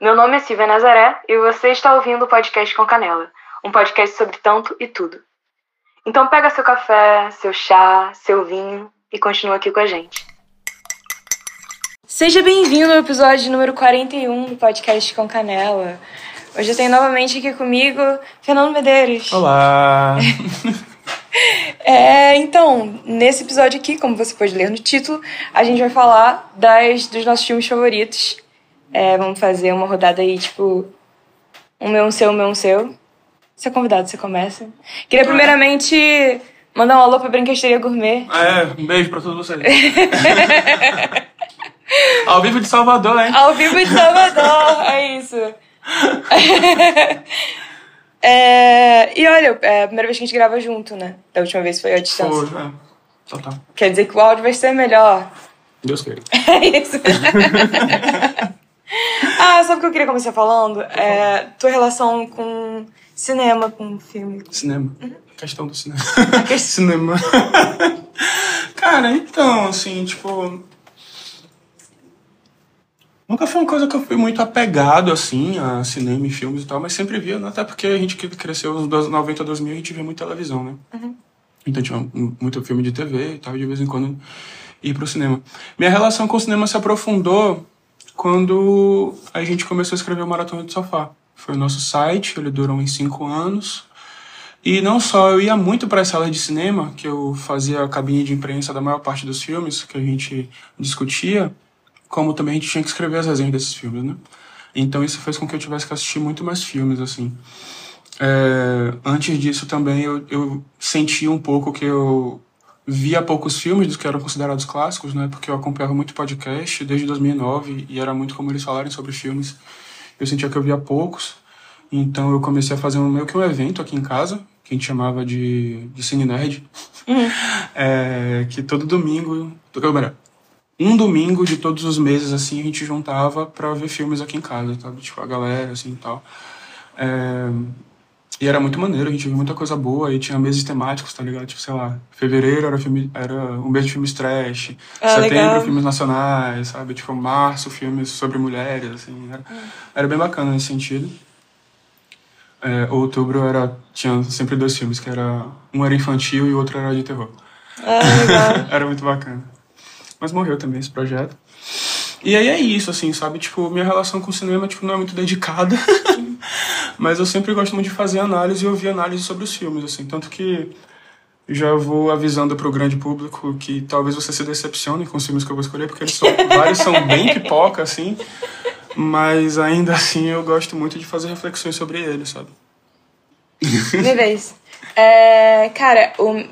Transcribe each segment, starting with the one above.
Meu nome é Silvia Nazaré e você está ouvindo o podcast com Canela, um podcast sobre tanto e tudo. Então pega seu café, seu chá, seu vinho e continua aqui com a gente. Seja bem-vindo ao episódio número 41 do podcast com Canela. Hoje eu tenho novamente aqui comigo Fernando Medeiros. Olá! É, então, nesse episódio aqui, como você pode ler no título, a gente vai falar das, dos nossos filmes favoritos. É, vamos fazer uma rodada aí, tipo, um meu, um seu, um meu, um seu. Você é convidado, você começa. Queria primeiramente mandar um alô pra Brinquesteria Gourmet. É, um beijo pra todos vocês. Ao vivo de Salvador, hein? Ao vivo de Salvador, é isso. É, e olha, é a primeira vez que a gente grava junto, né? Da última vez foi a distância. Foi, é. Total. Quer dizer que o áudio vai ser melhor. Deus queira. É isso. ah, sabe o que eu queria começar falando? É, tua relação com cinema, com filme. Cinema. Uhum. Questão do cinema. cinema. Cara, então, assim, tipo. Nunca foi uma coisa que eu fui muito apegado, assim, a cinema e filmes e tal, mas sempre via, né? até porque a gente que cresceu nos 90, 2000, a gente via muita televisão, né? Uhum. Então tinha muito filme de TV e tal, e de vez em quando ir pro cinema. Minha relação com o cinema se aprofundou quando a gente começou a escrever o Maratona de Sofá. Foi o nosso site, ele durou uns cinco anos. E não só eu ia muito para as salas de cinema, que eu fazia a cabine de imprensa da maior parte dos filmes que a gente discutia, como também a gente tinha que escrever as resenhas desses filmes, né? Então isso fez com que eu tivesse que assistir muito mais filmes, assim. É, antes disso também eu, eu sentia um pouco que eu via poucos filmes dos que eram considerados clássicos, né? Porque eu acompanhava muito podcast desde 2009 e era muito como eles falarem sobre filmes. Eu sentia que eu via poucos. Então eu comecei a fazer um, meio que um evento aqui em casa, que a gente chamava de, de Cine Nerd. Uhum. É, que todo domingo, um domingo de todos os meses, assim, a gente juntava pra ver filmes aqui em casa, sabe? Tipo, a galera, assim, e tal. É, e era muito maneiro, a gente viu muita coisa boa, e tinha meses temáticos, tá ligado? Tipo, sei lá, fevereiro era, filme, era um mês de filmes trash, ah, setembro legal. filmes nacionais, sabe? Tipo, março filmes sobre mulheres, assim. Era, hum. era bem bacana nesse sentido. É, outubro era, tinha sempre dois filmes, que era um era infantil e o outro era de terror. Ah, legal. era muito bacana. Mas morreu também esse projeto. E aí é isso, assim, sabe? Tipo, minha relação com o cinema, tipo, não é muito dedicada. mas eu sempre gosto muito de fazer análise e ouvir análise sobre os filmes, assim. Tanto que já vou avisando para o grande público que talvez você se decepcione com os filmes que eu vou escolher, porque eles são, vários são bem pipoca, assim. Mas ainda assim eu gosto muito de fazer reflexões sobre eles, sabe? Minha vez. É, cara, o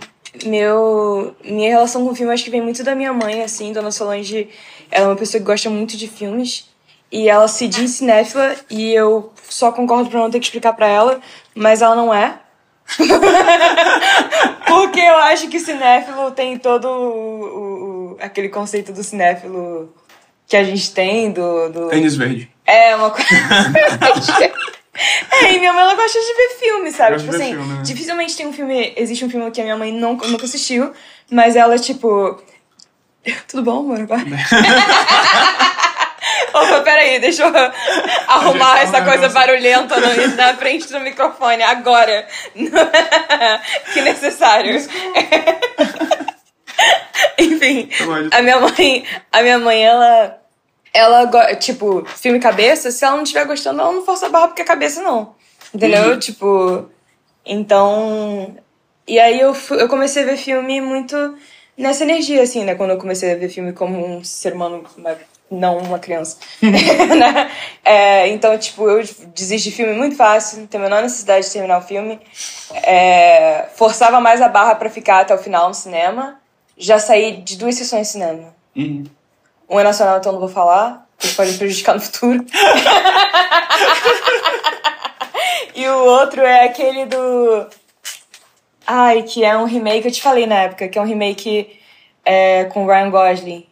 meu minha relação com o filme acho que vem muito da minha mãe, assim, Dona Solange, ela é uma pessoa que gosta muito de filmes e ela se diz cinéfila e eu só concordo para não ter que explicar para ela, mas ela não é. Porque eu acho que cinéfilo tem todo o, o, aquele conceito do cinéfilo que a gente tem do. do... Tênis verde. É, uma coisa. É, e minha mãe ela gosta de ver filme, sabe? Tipo assim, filme, né? dificilmente tem um filme. Existe um filme que a minha mãe não, nunca assistiu, mas ela, tipo. Tudo bom, amor? Opa, peraí, deixa eu arrumar essa coisa barulhenta no, na frente do microfone agora. que necessário. Enfim, a minha mãe, a minha mãe, ela ela, tipo, filme cabeça, se ela não estiver gostando, ela não força a barra porque é cabeça, não. Entendeu? Uhum. Tipo. Então. E aí eu, eu comecei a ver filme muito nessa energia, assim, né? Quando eu comecei a ver filme como um ser humano, não uma criança. né? é, então, tipo, eu desisti de filme muito fácil, não tenho a menor necessidade de terminar o filme. É, forçava mais a barra para ficar até o final no cinema. Já saí de duas sessões de cinema. Uhum. Um é nacional, então não vou falar, porque pode me prejudicar no futuro. e o outro é aquele do. Ai, que é um remake, eu te falei na época, que é um remake é, com Ryan Gosling.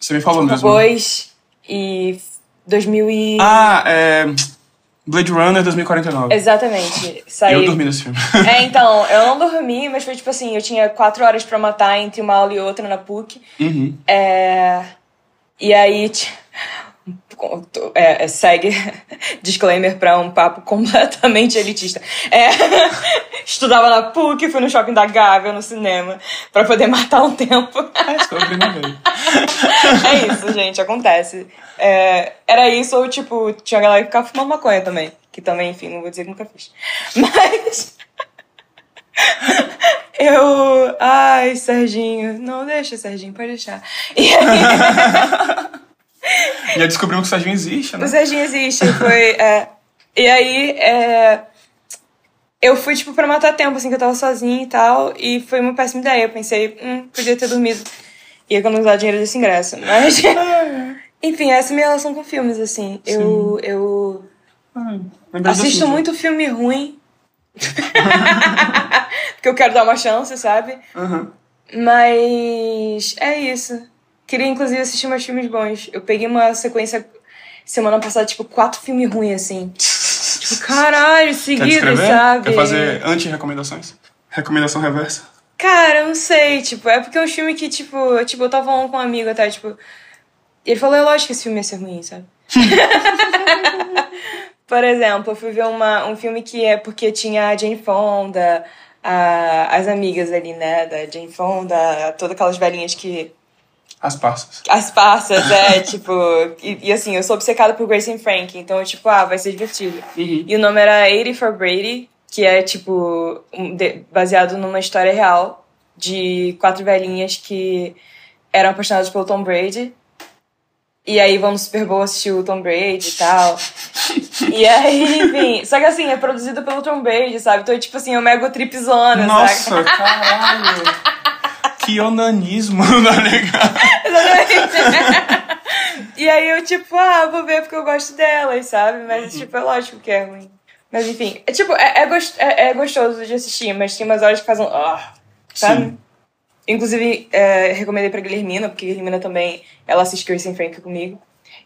Você me falou mesmo. Depois e 2000 e... Ah, é... Blade Runner 2049. Exatamente. Saiu... Eu dormi nesse filme. É, então, eu não dormi, mas foi tipo assim, eu tinha quatro horas para matar entre uma aula e outra na PUC. Uhum. É... E aí, é, é, segue disclaimer para um papo completamente elitista. É, estudava na PUC, fui no shopping da Gávea, no cinema, para poder matar um tempo. É, é isso, gente, acontece. É, era isso, ou tipo, tinha galera que ficava fumando maconha também. Que também, enfim, não vou dizer que nunca fiz. Mas. Eu. Ai, Serginho. Não, deixa, Serginho, pode deixar. E aí. Já descobrimos que o Serginho existe, né? O Serginho existe, foi. É... E aí, é... eu fui, tipo, pra matar tempo, assim, que eu tava sozinha e tal, e foi uma péssima ideia. Eu pensei, hum, podia ter dormido e economizar dinheiro desse ingresso. Mas. Enfim, essa é a minha relação com filmes, assim. Sim. Eu. eu... assisto muito filme ruim. Porque eu quero dar uma chance, sabe? Uhum. Mas é isso. Queria, inclusive, assistir mais filmes bons. Eu peguei uma sequência semana passada, tipo, quatro filmes ruins, assim. tipo, caralho, seguidos, sabe? Quer fazer anti-recomendações? Recomendação reversa? Cara, eu não sei, tipo, é porque é um filme que, tipo, tipo, eu tava falando com um amigo até, tipo. Ele falou, é lógico que esse filme ia ser ruim, sabe? Por exemplo, eu fui ver uma, um filme que é porque tinha a Jane Fonda, a, as amigas ali, né, da Jane Fonda, todas aquelas velhinhas que as passas. As passas, é, tipo. E, e, assim, eu sou obcecada por Grace and Frank, então, tipo, ah, vai ser divertido. Uhum. E o nome era 80 for Brady, que é, tipo, um, de, baseado numa história real de quatro velhinhas que eram apaixonadas pelo Tom Brady. E aí vão no Super Bowl assistir o Tom Brady e tal. e aí, enfim. Só que assim, é produzido pelo Tom Brady, sabe? Então, tipo assim, é uma ego tripzona, Nossa, caralho! que onanismo, tá ligado? Exatamente. e aí eu, tipo, ah, vou ver porque eu gosto delas, sabe? Mas, uhum. tipo, é lógico que é ruim. Mas enfim, é tipo, é, é, gost, é, é gostoso de assistir, mas tem umas horas que fazem. Oh, sabe? Sim. Inclusive, é, recomendei pra Guilhermina, porque Guilhermina também, ela assiste Grace and Frank comigo.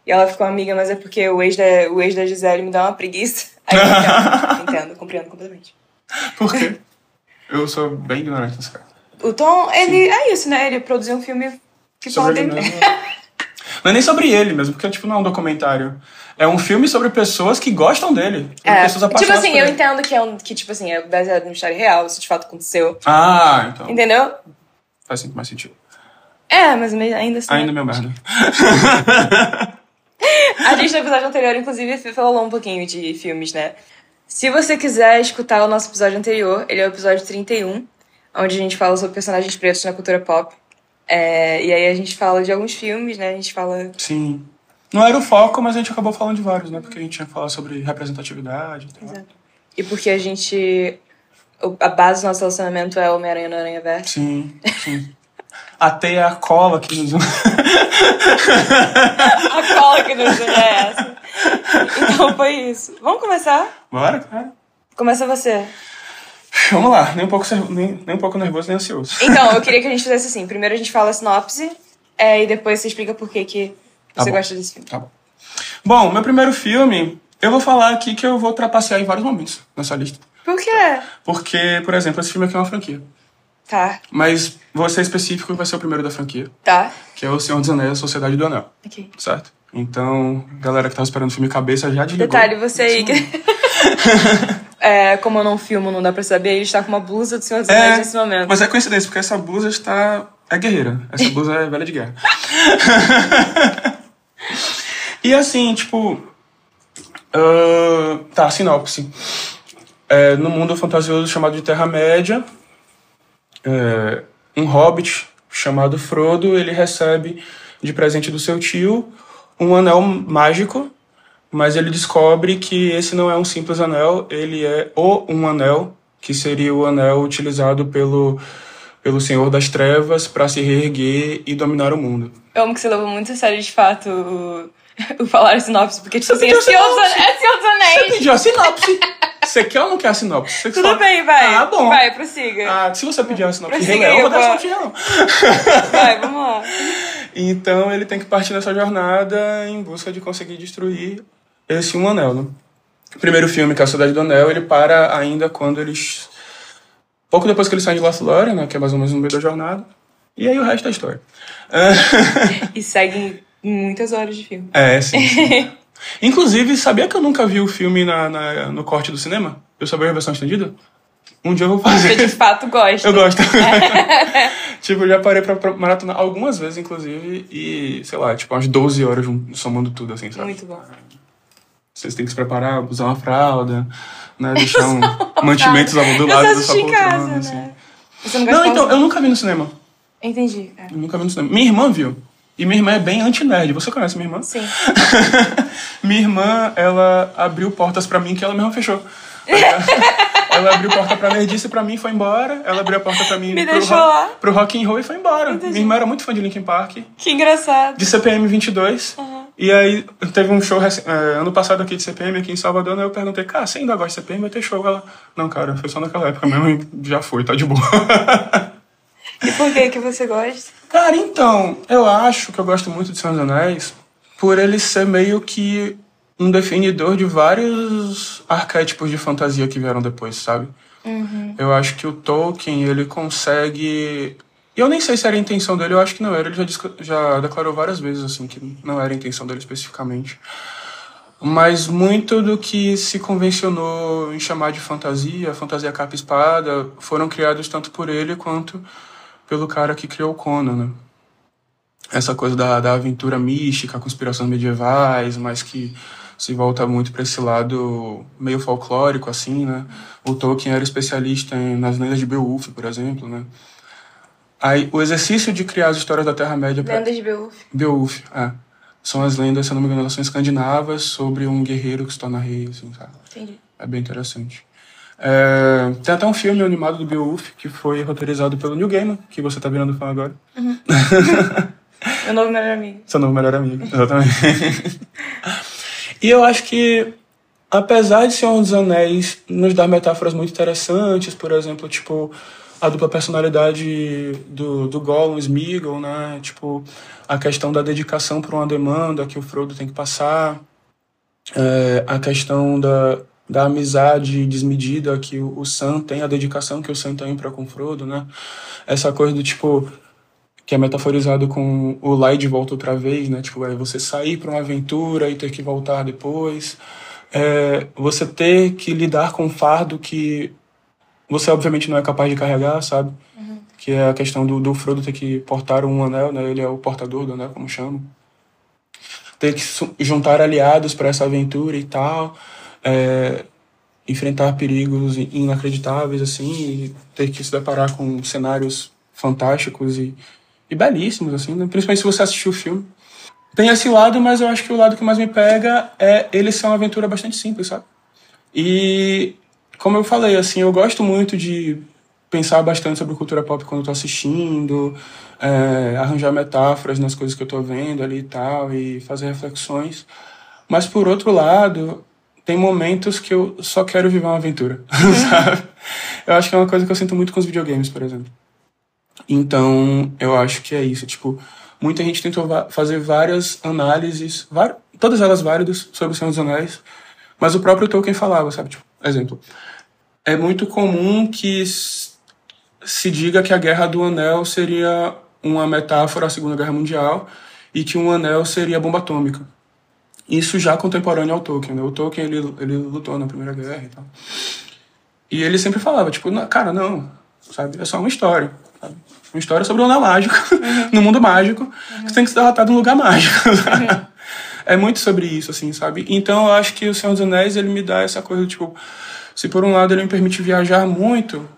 E ela ficou amiga, mas é porque o ex da, o ex da Gisele me dá uma preguiça. Aí eu entendo, entendo, compreendo completamente. Por quê? Eu sou bem ignorante nessa cara. O Tom, ele Sim. é isso, né? Ele produziu um filme que sobre dele. Não é nem sobre ele mesmo, porque tipo, não é um documentário. É um filme sobre pessoas que gostam dele. É. Pessoas tipo assim, eu entendo que é um. Que, tipo assim, é baseado numa história real, isso de fato aconteceu. Ah, então. Entendeu? Faz mais sentido. É, mas ainda assim. Ainda meu merda. a gente no episódio anterior, inclusive, falou um pouquinho de filmes, né? Se você quiser escutar o nosso episódio anterior, ele é o episódio 31 onde a gente fala sobre personagens pretos na cultura pop. É, e aí a gente fala de alguns filmes, né? A gente fala. Sim. Não era o foco, mas a gente acabou falando de vários, né? Porque a gente ia falar sobre representatividade e tal. Exato. E porque a gente. A base do nosso relacionamento é Homem-Aranha no Aranha Verso. Sim, sim. Até a cola que nos une. a cola que nos une é essa. Então foi isso. Vamos começar? Bora, cara. Começa você. Vamos lá, nem um pouco, nem, nem um pouco nervoso, nem ansioso. Então, eu queria que a gente fizesse assim. Primeiro a gente fala a sinopse, é, e depois você explica por que, que tá você gosta desse filme. Tá bom. Bom, meu primeiro filme, eu vou falar aqui que eu vou trapacear em vários momentos nessa lista. Por quê? Porque, por exemplo, esse filme aqui é uma franquia. Tá. Mas vou ser específico vai ser o primeiro da franquia. Tá. Que é o Senhor dos Anéis, a Sociedade do Anel. Ok. Certo? Então, galera que tava esperando o filme Cabeça já desligou. Detalhe, você aí. é, como eu não filmo, não dá pra saber, ele está com uma blusa do Senhor dos Anéis é, nesse momento. Mas é coincidência, porque essa blusa está. É guerreira. Essa blusa é velha de guerra. e assim, tipo. Uh, tá, sinopse. É, no mundo fantasioso chamado de Terra-média, é, um hobbit chamado Frodo, ele recebe de presente do seu tio um anel mágico mas ele descobre que esse não é um simples anel, ele é o um anel, que seria o anel utilizado pelo, pelo Senhor das Trevas para se reerguer e dominar o mundo. Eu amo que você levou muito a sério, de fato, o, o falar sinopse, porque, tipo assim, é Senhor, dos, é Anéis. Você pediu a sinopse. Você quer ou não quer a sinopse? Você Tudo fala, bem, vai. Ah, bom. Vai, prossiga. Ah, se você pedir a sinopse de Rei Leão, eu vou dar a sinopse de Rei Leão. Vai, vamos lá. Então ele tem que partir nessa jornada em busca de conseguir destruir esse Um Anel, né? O primeiro filme, que é A Cidade do Anel, ele para ainda quando eles... Pouco depois que eles saem de Lothlórien, né? Que é mais ou menos no meio da jornada. E aí o resto é história. e segue muitas horas de filme. É, sim. sim. Inclusive, sabia que eu nunca vi o filme na, na, no corte do cinema? Eu vi a versão estendida? Um dia eu vou fazer. Você de fato gosta. Eu gosto. tipo, eu já parei pra, pra maratonar algumas vezes, inclusive, e, sei lá, tipo, umas 12 horas somando tudo, assim, sabe? Muito bom. Vocês têm que se preparar, usar uma fralda, né? Deixar um mantimentos do lado da sua poltrona, né? assim. Você não, não então, eu nunca vi no cinema. Entendi. É. Eu nunca vi no cinema. Minha irmã viu. E minha irmã é bem anti-nerd. Você conhece minha irmã? Sim. minha irmã, ela abriu portas para mim que ela mesma fechou. ela abriu a porta pra nerdice pra mim e foi embora. Ela abriu a porta pra mim Me pro, deixou ro lá. pro rock and roll e foi embora. Entendi. Minha irmã era muito fã de Linkin Park. Que engraçado. De CPM 22. Uhum. E aí teve um show é, ano passado aqui de CPM, aqui em Salvador, né? Eu perguntei, cara, você ainda gosta de CPM? Vai ter show? Ela, não, cara, foi só naquela época mesmo e já foi, tá de boa. E por que que você gosta? Cara, então, eu acho que eu gosto muito de Senhor dos Anéis por ele ser meio que um definidor de vários arquétipos de fantasia que vieram depois, sabe? Uhum. Eu acho que o Tolkien, ele consegue... Eu nem sei se era a intenção dele, eu acho que não era. Ele já, já declarou várias vezes, assim, que não era a intenção dele especificamente. Mas muito do que se convencionou em chamar de fantasia, fantasia capa espada, foram criados tanto por ele quanto pelo cara que criou o Conan, né? Essa coisa da, da aventura mística, conspirações medievais, mas que se volta muito para esse lado meio folclórico, assim, né? O Tolkien era especialista em, nas lendas de Beowulf, por exemplo, né? Aí, o exercício de criar as histórias da Terra-média... Lendas de Beowulf. Beowulf, é. São as lendas, se eu não me engano, elas são escandinavas sobre um guerreiro que se torna rei, assim, sabe? Entendi. É bem interessante. É, tem até um filme animado do Beowulf que foi roteirizado pelo Neil Gaiman, que você tá virando fã agora. Uhum. Meu novo melhor amigo. Seu novo melhor amigo, exatamente. e eu acho que, apesar de Senhor dos Anéis nos dar metáforas muito interessantes, por exemplo, tipo, a dupla personalidade do, do Gollum, Smeagol, né? Tipo, a questão da dedicação para uma demanda que o Frodo tem que passar, é, a questão da, da amizade desmedida que o, o Sam tem, a dedicação que o Sam tem para com o Frodo, né? Essa coisa do tipo que é metaforizado com o lá de volta outra vez, né? Tipo, é você sair para uma aventura e ter que voltar depois, é, você ter que lidar com um fardo que você obviamente não é capaz de carregar, sabe? Uhum. Que é a questão do, do Frodo ter que portar um anel, né? Ele é o portador do anel, como chama. Ter que juntar aliados para essa aventura e tal. É, enfrentar perigos inacreditáveis, assim, e ter que se deparar com cenários fantásticos e, e belíssimos, assim, né? principalmente se você assistiu o filme. Tem esse lado, mas eu acho que o lado que mais me pega é ele ser uma aventura bastante simples, sabe? E como eu falei, assim, eu gosto muito de pensar bastante sobre cultura pop quando eu tô assistindo, é, arranjar metáforas nas coisas que eu tô vendo ali e tal, e fazer reflexões. Mas por outro lado, tem momentos que eu só quero viver uma aventura, sabe? Eu acho que é uma coisa que eu sinto muito com os videogames, por exemplo. Então, eu acho que é isso. Tipo, muita gente tentou fazer várias análises, todas elas válidas, sobre o Senhor dos Anéis, mas o próprio Tolkien falava, sabe? Tipo, exemplo, é muito comum que se diga que a Guerra do Anel seria uma metáfora à Segunda Guerra Mundial e que um anel seria a bomba atômica. Isso já contemporâneo ao Tolkien, né? O Tolkien, ele, ele lutou na Primeira Guerra e tal. E ele sempre falava, tipo, cara, não, sabe? É só uma história, sabe? Uma história sobre um anel mágico, uhum. no mundo mágico, uhum. que tem que ser derrotado num lugar mágico, uhum. É muito sobre isso, assim, sabe? Então eu acho que o Senhor dos Anéis, ele me dá essa coisa, tipo, se por um lado ele me permite viajar muito,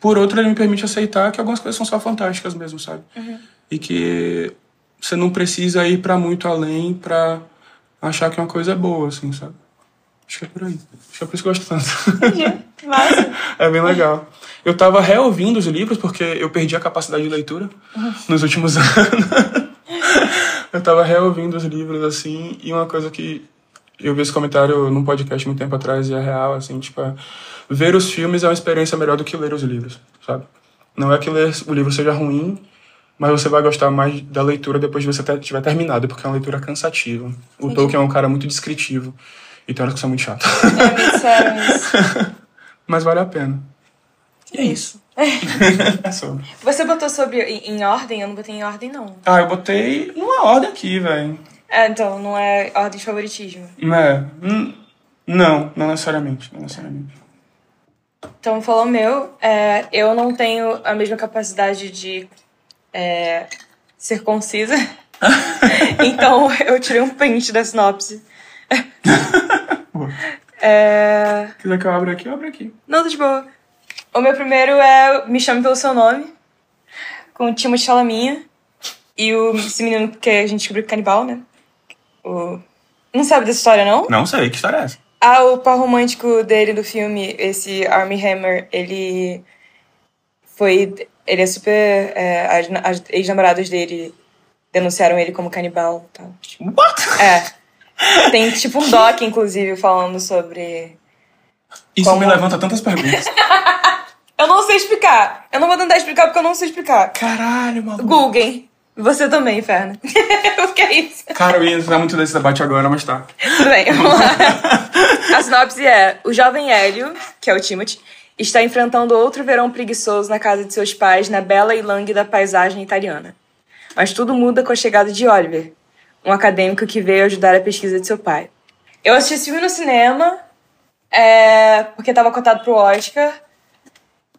por outro ele me permite aceitar que algumas coisas são só fantásticas mesmo, sabe? Uhum. E que você não precisa ir para muito além para achar que uma coisa é boa, assim, sabe? Acho que é por aí. Acho que é por isso que eu gosto tanto. Entendi. É bem legal. Eu tava reouvindo os livros porque eu perdi a capacidade de leitura uhum. nos últimos anos. Eu tava reouvindo os livros, assim, e uma coisa que eu vi esse comentário num podcast muito tempo atrás e é real, assim, tipo, é, ver os filmes é uma experiência melhor do que ler os livros, sabe? Não é que ler o livro seja ruim, mas você vai gostar mais da leitura depois de você ter, tiver terminado, porque é uma leitura cansativa. O Entendi. Tolkien é um cara muito descritivo, e tem horas que são muito chato. É sério isso. mas vale a pena. E é isso. É. Você botou sobre em, em ordem? Eu não botei em ordem, não. Ah, eu botei numa ordem aqui, velho. É, então, não é ordem de favoritismo. É. hum, Não, não necessariamente. Não necessariamente. Então, falou meu, é, eu não tenho a mesma capacidade de é, ser concisa. então, eu tirei um print da sinopse. Boa. É... Se quiser que eu abra aqui, eu abro aqui. Não, tá de boa. O meu primeiro é Me Chame Pelo Seu Nome, com o Timothée Chalaminha. E o, esse menino que a gente descobriu é canibal, né? O... Não sabe dessa história, não? Não sei, que história é essa? Ah, o par romântico dele do filme, esse Armie Hammer, ele foi. Ele é super. é, as, as ex-namoradas dele denunciaram ele como canibal e tal. What? É. Tem tipo um doc, inclusive, falando sobre. Isso Como- me levanta tantas perguntas. Eu não sei explicar. Eu não vou tentar explicar porque eu não sei explicar. Caralho, maluco. Google. Você também, Inferno. porque é isso. Cara, eu ia entrar muito nesse debate agora, mas tá. Tudo bem, vamos lá. A sinopse é: o jovem Hélio, que é o Timothy, está enfrentando outro verão preguiçoso na casa de seus pais na bela e lânguida paisagem italiana. Mas tudo muda com a chegada de Oliver, um acadêmico que veio ajudar a pesquisa de seu pai. Eu assisti esse filme no cinema, é, porque estava cotado pro Oscar,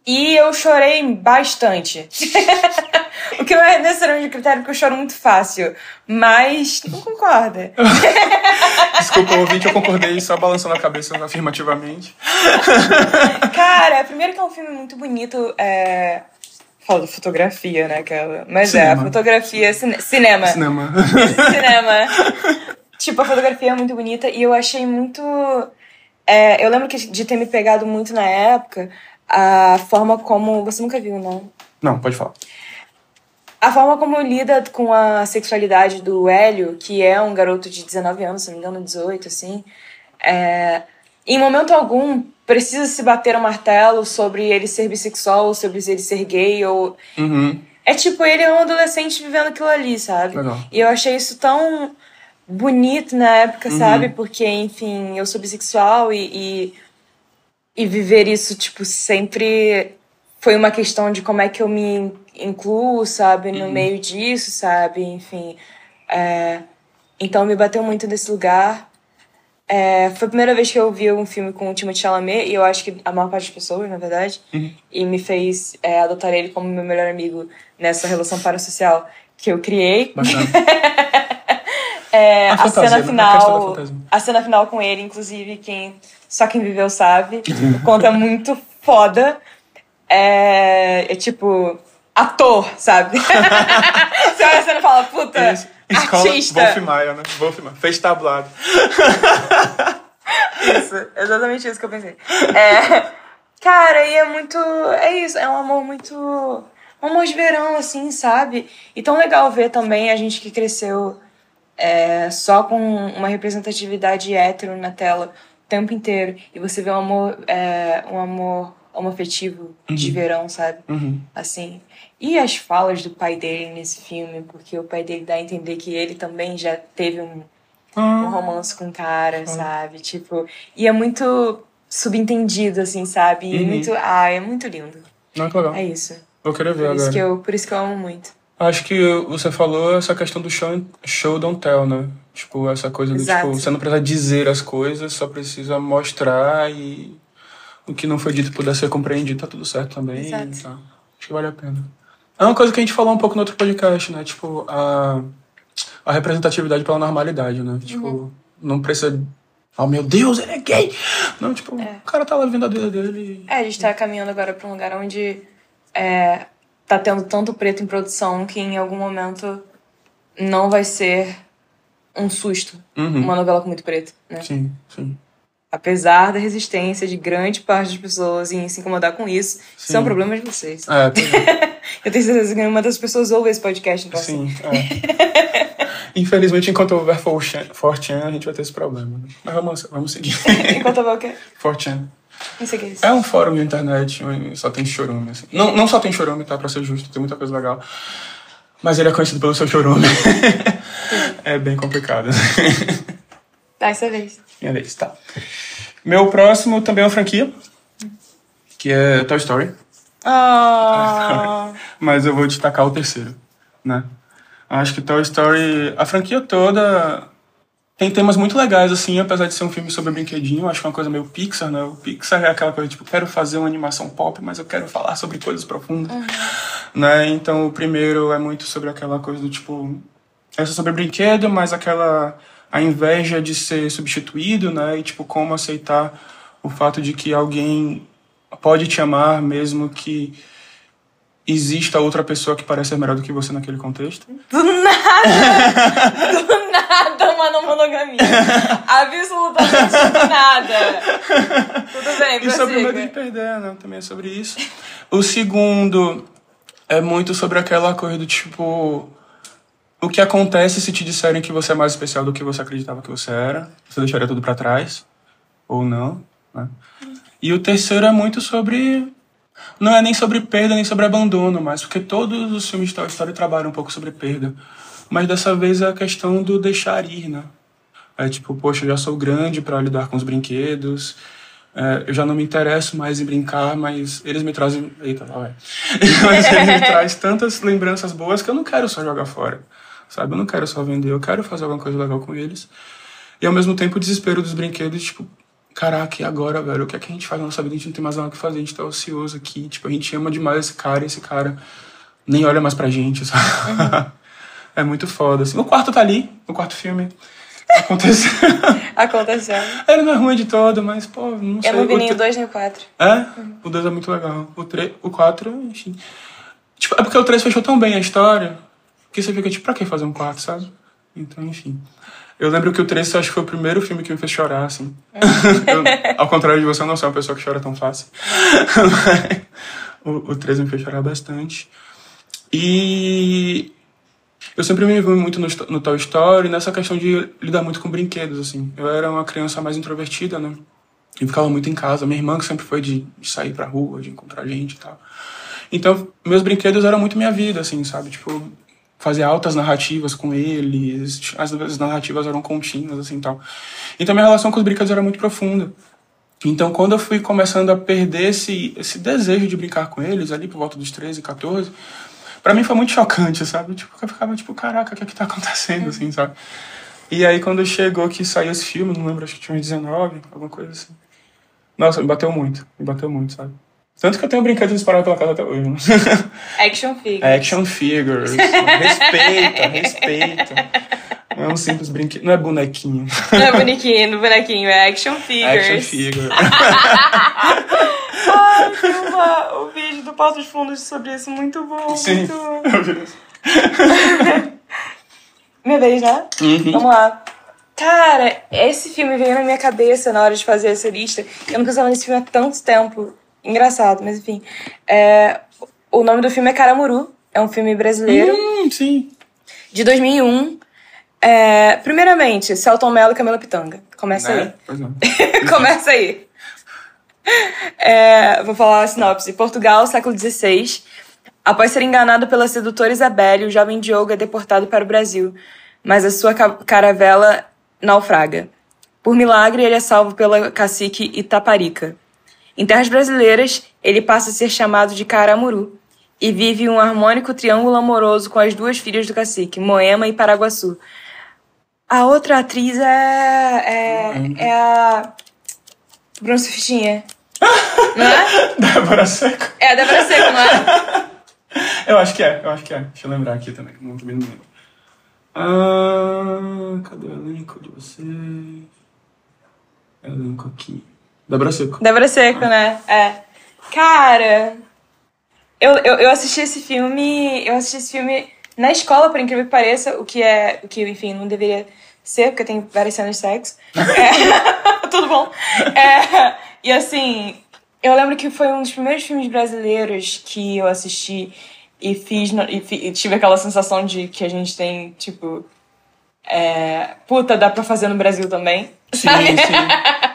e eu chorei bastante. o que não é necessariamente um critério, porque eu choro muito fácil. Mas não concorda. Desculpa, ouvinte, eu concordei só balançando a cabeça afirmativamente. Cara, primeiro que é um filme muito bonito. É... Falo fotografia, né? Aquela... Mas é, a Cinema. fotografia. Cine... Cinema. Cinema. Cinema. tipo, a fotografia é muito bonita e eu achei muito. é, eu lembro que de ter me pegado muito na época a forma como. Você nunca viu, não? Não, pode falar. A forma como lida com a sexualidade do Hélio, que é um garoto de 19 anos, se não me engano, 18, assim, é, em momento algum precisa se bater o martelo sobre ele ser bissexual, ou sobre ele ser gay, ou. Uhum. É tipo, ele é um adolescente vivendo aquilo ali, sabe? Legal. E eu achei isso tão bonito na época, sabe? Porque, enfim, eu sou bissexual e, e, e viver isso, tipo, sempre foi uma questão de como é que eu me incluo, sabe? No meio disso, sabe? Enfim. é, Então me bateu muito nesse lugar. É, foi a primeira vez que eu vi um filme com o Timothée Chalamet, e eu acho que a maior parte das pessoas, na verdade, e me fez é, adotar ele como meu melhor amigo nessa relação parasocial que eu criei. Bacana. É, A a, fantasia, cena né? A final, fantasia. a cena final com ele, inclusive, quem só quem viveu sabe, conta muito foda. É, é tipo ator, sabe? Você olha a cena e fala, puta, Isso. Escola artista. Wolf Maia, né? Wolf Maia. Fez tablado. Isso, exatamente isso que eu pensei. É, cara, e é muito. É isso, é um amor muito. Um amor de verão, assim, sabe? E tão legal ver também a gente que cresceu é, só com uma representatividade hétero na tela o tempo inteiro. E você vê um amor, é, um amor homoafetivo de verão, sabe? Uhum. Assim. E as falas do pai dele nesse filme, porque o pai dele dá a entender que ele também já teve um, um Ah, romance com o cara, sabe? Tipo, e é muito subentendido, assim, sabe? E Uhum. muito. Ah, é muito lindo. não, que legal. É isso. Vou querer ver Por isso, agora. que eu, por isso que eu amo muito. Acho que você falou essa questão do show, show don't tell, né? Tipo, essa coisa do Exato. tipo, você não precisa dizer as coisas, só precisa mostrar e o que não foi dito puder ser compreendido, tá tudo certo também. Exato. Tá. Acho que vale a pena. É uma coisa que a gente falou um pouco no outro podcast, né? Tipo, a, a representatividade pela normalidade, né? Tipo, Uhum. não precisa. Oh meu Deus, ele é gay! Não, tipo, o cara tá lá vivendo a vida dele. É, a gente tá caminhando agora pra um lugar onde é, tá tendo tanto preto em produção que em algum momento não vai ser um susto Uhum. uma novela com muito preto, né? Sim, sim. Apesar da resistência de grande parte das pessoas em se incomodar com isso, isso é um Sim. problema de vocês. É, pois é. Eu tenho certeza que nenhuma das pessoas ouve esse podcast, então assim. Sim, é. Infelizmente, enquanto houver 4chan, a gente vai ter esse problema. Né? Mas vamos, vamos seguir. Enquanto vou o quê? 4chan. É isso. É um fórum de internet, só tem chorume. Assim. Não, não só tem chorume, tá? Pra ser justo, tem muita coisa legal. Mas ele é conhecido pelo seu chorume. é bem complicado. Tá, essa vez. Minha vez, tá. Meu próximo também é uma franquia, que é Toy Story. Ah. Mas eu vou destacar o terceiro, né? Acho que Toy Story, a franquia toda tem temas muito legais, assim, apesar de ser um filme sobre brinquedinho, acho que é uma coisa meio Pixar, né? O Pixar é aquela coisa, tipo, quero fazer uma animação pop, mas eu quero falar sobre coisas profundas, uhum. né? Então, o primeiro é muito sobre aquela coisa do, tipo, é sobre brinquedo, mas aquela, a inveja de ser substituído, né? E, tipo, como aceitar o fato de que alguém pode te amar mesmo que exista outra pessoa que parece ser melhor do que você naquele contexto? Do nada! do nada uma não monogamia. Absolutamente do nada. Tudo bem, E sobre o medo de perder, né? Também é sobre isso. O segundo é muito sobre aquela coisa do tipo... O que acontece se te disserem que você é mais especial do que você acreditava que você era? Você deixaria tudo para trás? Ou não? Né? E o terceiro é muito sobre não é nem sobre perda nem sobre abandono, mas porque todos os filmes de Toy Story trabalham um pouco sobre perda. Mas dessa vez é a questão do deixar ir, né? É tipo, poxa, eu já sou grande para lidar com os brinquedos, é, eu já não me interesso mais em brincar, mas eles me trazem. Eita, vai. mas eles me trazem tantas lembranças boas que eu não quero só jogar fora, sabe? Eu não quero só vender, eu quero fazer alguma coisa legal com eles. E ao mesmo tempo o desespero dos brinquedos, tipo, caraca, e agora, velho? O que é que a gente faz na nossa vida? A gente não tem mais nada o que fazer, a gente tá ocioso aqui. Tipo, a gente ama demais esse cara e esse cara nem olha mais pra gente, sabe? Uhum. é muito foda, assim. O quarto tá ali, o quarto filme. Aconteceu. Aconteceu. Não é ruim de todo, mas, pô, não sei. Eu não vi nem o 2 nem o 4. É? Uhum. O 2 é muito legal. O 3, o 4, enfim. Tipo, é porque o 3 fechou tão bem a história que você fica, tipo, pra que fazer um 4, sabe? Então, enfim. Eu lembro que o 3 acho que foi o primeiro filme que me fez chorar, assim. É. eu, ao contrário de você, eu não sou uma pessoa que chora tão fácil. o, o 3 me fez chorar bastante. E eu sempre me envolvi muito no, no Toy Story, nessa questão de lidar muito com brinquedos, assim. Eu era uma criança mais introvertida, né? E ficava muito em casa. Minha irmã que sempre foi de, de sair pra rua, de encontrar gente e tal. Então, meus brinquedos eram muito minha vida, assim, sabe? Tipo, fazer altas narrativas com eles, as, as narrativas eram contínuas, assim, tal. Então minha relação com os brinquedos era muito profunda. Então quando eu fui começando a perder esse, esse desejo de brincar com eles, ali por volta dos 13, 14, para mim foi muito chocante, sabe? Tipo, eu ficava tipo, caraca, o que é que tá acontecendo, assim, sabe? E aí quando chegou que saiu esse filme, não lembro, acho que tinha uns 19, alguma coisa assim. Nossa, me bateu muito, me bateu muito, sabe? Tanto que eu tenho brinquedos espalhados pela casa até hoje. Né? Action figures. Action figures. respeita, respeita. Não é um simples brinquedo. Não é bonequinho. Não é bonequinho, bonequinho, é action figures. Action figure. Ai, uma, o vídeo do Porto dos Fundos sobre isso. Muito bom. Sim. Muito bom. Minha vez, né? Uhum. Vamos lá. Cara, esse filme veio na minha cabeça na hora de fazer essa lista. Eu não pensava nesse filme há tanto tempo engraçado, mas enfim. É, o nome do filme é Caramuru. É um filme brasileiro. Hum, sim. De 2001. É, primeiramente, Celton Mello e Camila Pitanga. Começa né? aí. Pois não. Começa aí. É, vou falar a sinopse. Portugal, século XVI. Após ser enganado pela sedutora Isabelle, o jovem Diogo é deportado para o Brasil, mas a sua caravela naufraga. Por milagre, ele é salvo pela cacique Itaparica. Em terras brasileiras, ele passa a ser chamado de Caramuru e vive um harmônico triângulo amoroso com as duas filhas do cacique, Moema e Paraguaçu. A outra atriz é. é, é a. Bruno Sufistinha. Não é? Débora Seco. É a Débora Seco, não é? Eu acho que é, eu acho que é. Deixa eu lembrar aqui também, não também não lembro. Ah, cadê o elenco de vocês? Elenco aqui. Débora Seco. Débora Seco, né? É. Cara, eu, eu, eu assisti esse filme. Eu assisti esse filme na escola, por incrível que pareça, o que é. O que, enfim, não deveria ser, porque tem várias cenas de sexo. É, tudo bom. É, e assim, eu lembro que foi um dos primeiros filmes brasileiros que eu assisti e fiz. E, e tive aquela sensação de que a gente tem, tipo. É, puta, dá pra fazer no Brasil também. Sim, sim.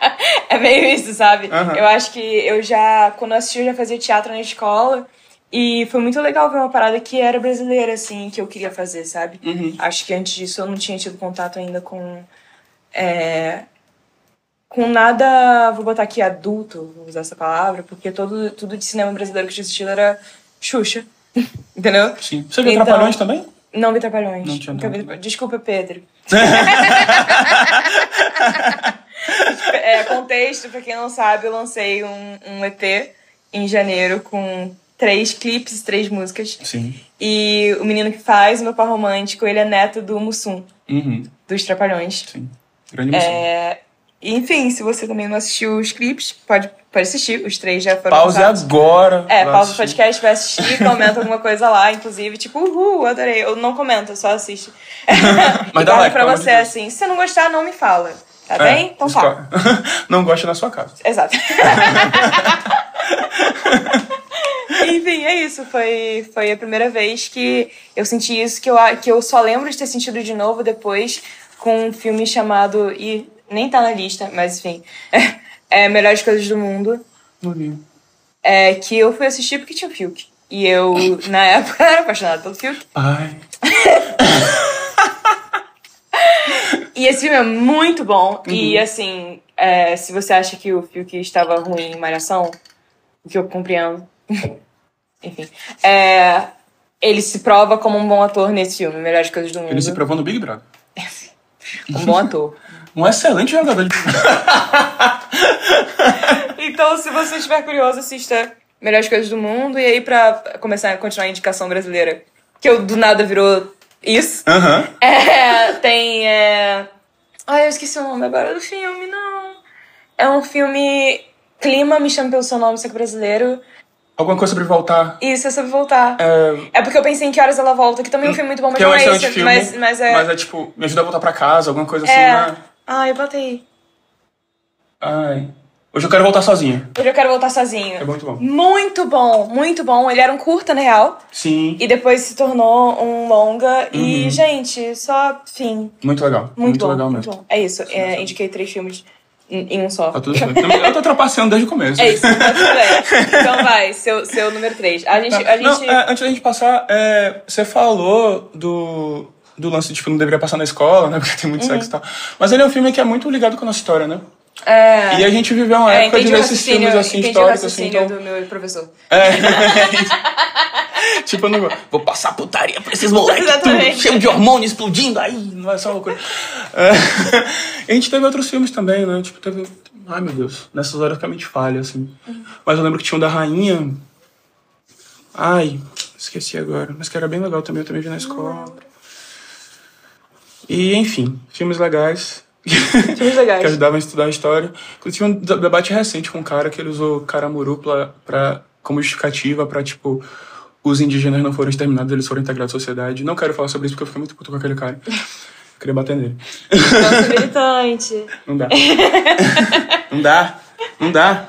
é meio isso, sabe? Uhum. Eu acho que eu já, quando eu assisti, eu já fazia teatro na escola. E foi muito legal ver uma parada que era brasileira, assim, que eu queria fazer, sabe? Uhum. Acho que antes disso eu não tinha tido contato ainda com. É, com nada, vou botar aqui adulto, vou usar essa palavra, porque todo, tudo de cinema brasileiro que eu tinha assistido era Xuxa. Entendeu? Sim. Você viu então, Trapalhões também? Não vi Trapalhões. Não tinha. Desculpa, Pedro. é, contexto, pra quem não sabe, eu lancei um, um EP em janeiro com três clipes, três músicas. Sim. E o menino que faz, o meu par romântico, ele é neto do Mussum, uhum. dos Trapalhões. Sim. Grande Mussum. É... Enfim, se você também não assistiu os clipes, pode, pode assistir. Os três já foram Pause lançados. agora. É, pausa o podcast, vai assistir, comenta alguma coisa lá, inclusive, tipo, uhul, adorei. Eu não comenta, só assiste. Mas dá like, pra você, assim. Se você não gostar, não me fala. Tá é, bem? Então tá. não gosta na sua casa. Exato. Enfim, é isso. Foi, foi a primeira vez que eu senti isso, que eu, que eu só lembro de ter sentido de novo depois com um filme chamado. E nem tá na lista, mas enfim. É Melhores Coisas do Mundo. É, que eu fui assistir porque tinha o Fiuk. E eu, na época, era apaixonada pelo Fiuk. Ai. E esse filme é muito bom. Uhum. E, assim, é, se você acha que o Fiuk estava ruim em Malhação, o que eu compreendo, enfim, é, ele se prova como um bom ator nesse filme, Melhores Coisas do Mundo. Ele se provou no Big Brother. um bom ator. um excelente jogador de Então, se você estiver curioso, assista Melhores Coisas do Mundo. E aí, pra começar a continuar a indicação brasileira, que eu do nada virou isso. Uhum. É, tem. É... Ai, eu esqueci o nome agora do filme, não. É um filme. Clima, me chama pelo seu nome, só que brasileiro. Alguma coisa sobre voltar. Isso, é sobre voltar. É, é porque eu pensei em que horas ela volta, que também é um filme muito bom, mas que não é, um esse. Filme, mas, mas, é... mas é tipo, me ajuda a voltar pra casa, alguma coisa é. assim, né? Ai, botei. Ai. Hoje eu quero voltar sozinho. Hoje eu quero voltar sozinho. É muito bom. Muito bom, muito bom. Ele era um curta, na real. Sim. E depois se tornou um longa. Uhum. E, gente, só fim. Muito legal. Muito, muito bom, legal mesmo. Muito bom. É isso. É, indiquei três filmes em um só. Tá tudo certo. Eu tô trapaceando desde o começo. É isso, tá tudo bem. Então vai, seu, seu número 3. A gente. Tá. A gente... Não, é, antes da gente passar, é, você falou do, do lance de tipo, não deveria passar na escola, né? Porque tem muito uhum. sexo e tal. Mas ele é um filme que é muito ligado com a nossa história, né? É... E a gente viveu uma é, época de ver esses filmes assim históricos assim. Então... do meu professor. É. tipo, eu não vou, vou passar putaria pra esses moleques, tudo cheio de hormônio explodindo, aí não é só uma coisa. É. a gente teve outros filmes também, né? Tipo, teve. Ai meu Deus, nessas horas que a mente falha, assim. Uhum. Mas eu lembro que tinha um da rainha. Ai, esqueci agora. Mas que era bem legal também, eu também vi na escola. E enfim, filmes legais. Legais. que ajudavam a estudar a história. Inclusive, um debate recente com um cara que ele usou Caramuru pra, pra, como justificativa para tipo, os indígenas não foram exterminados, eles foram integrados à sociedade. Não quero falar sobre isso porque eu fiquei muito puto com aquele cara. Eu queria bater nele. Nossa, militante. Não dá. não dá. Não dá.